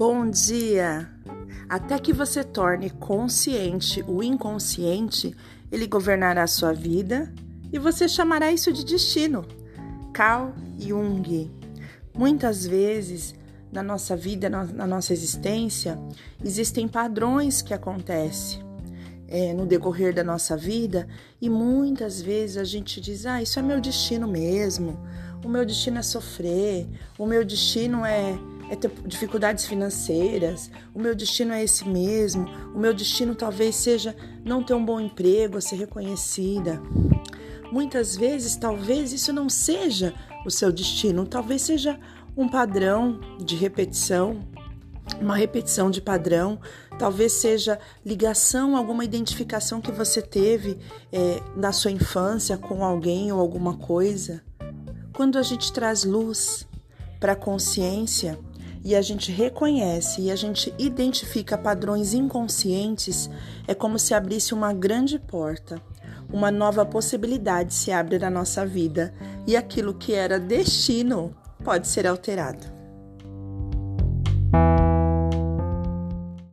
Bom dia! Até que você torne consciente o inconsciente, ele governará sua vida e você chamará isso de destino. Carl Jung. Muitas vezes na nossa vida, na nossa existência, existem padrões que acontecem é, no decorrer da nossa vida e muitas vezes a gente diz: Ah, isso é meu destino mesmo, o meu destino é sofrer, o meu destino é é ter dificuldades financeiras, o meu destino é esse mesmo, o meu destino talvez seja não ter um bom emprego, ser reconhecida. Muitas vezes, talvez isso não seja o seu destino, talvez seja um padrão de repetição, uma repetição de padrão, talvez seja ligação, alguma identificação que você teve é, na sua infância com alguém ou alguma coisa. Quando a gente traz luz para a consciência, e a gente reconhece e a gente identifica padrões inconscientes, é como se abrisse uma grande porta. Uma nova possibilidade se abre na nossa vida e aquilo que era destino pode ser alterado.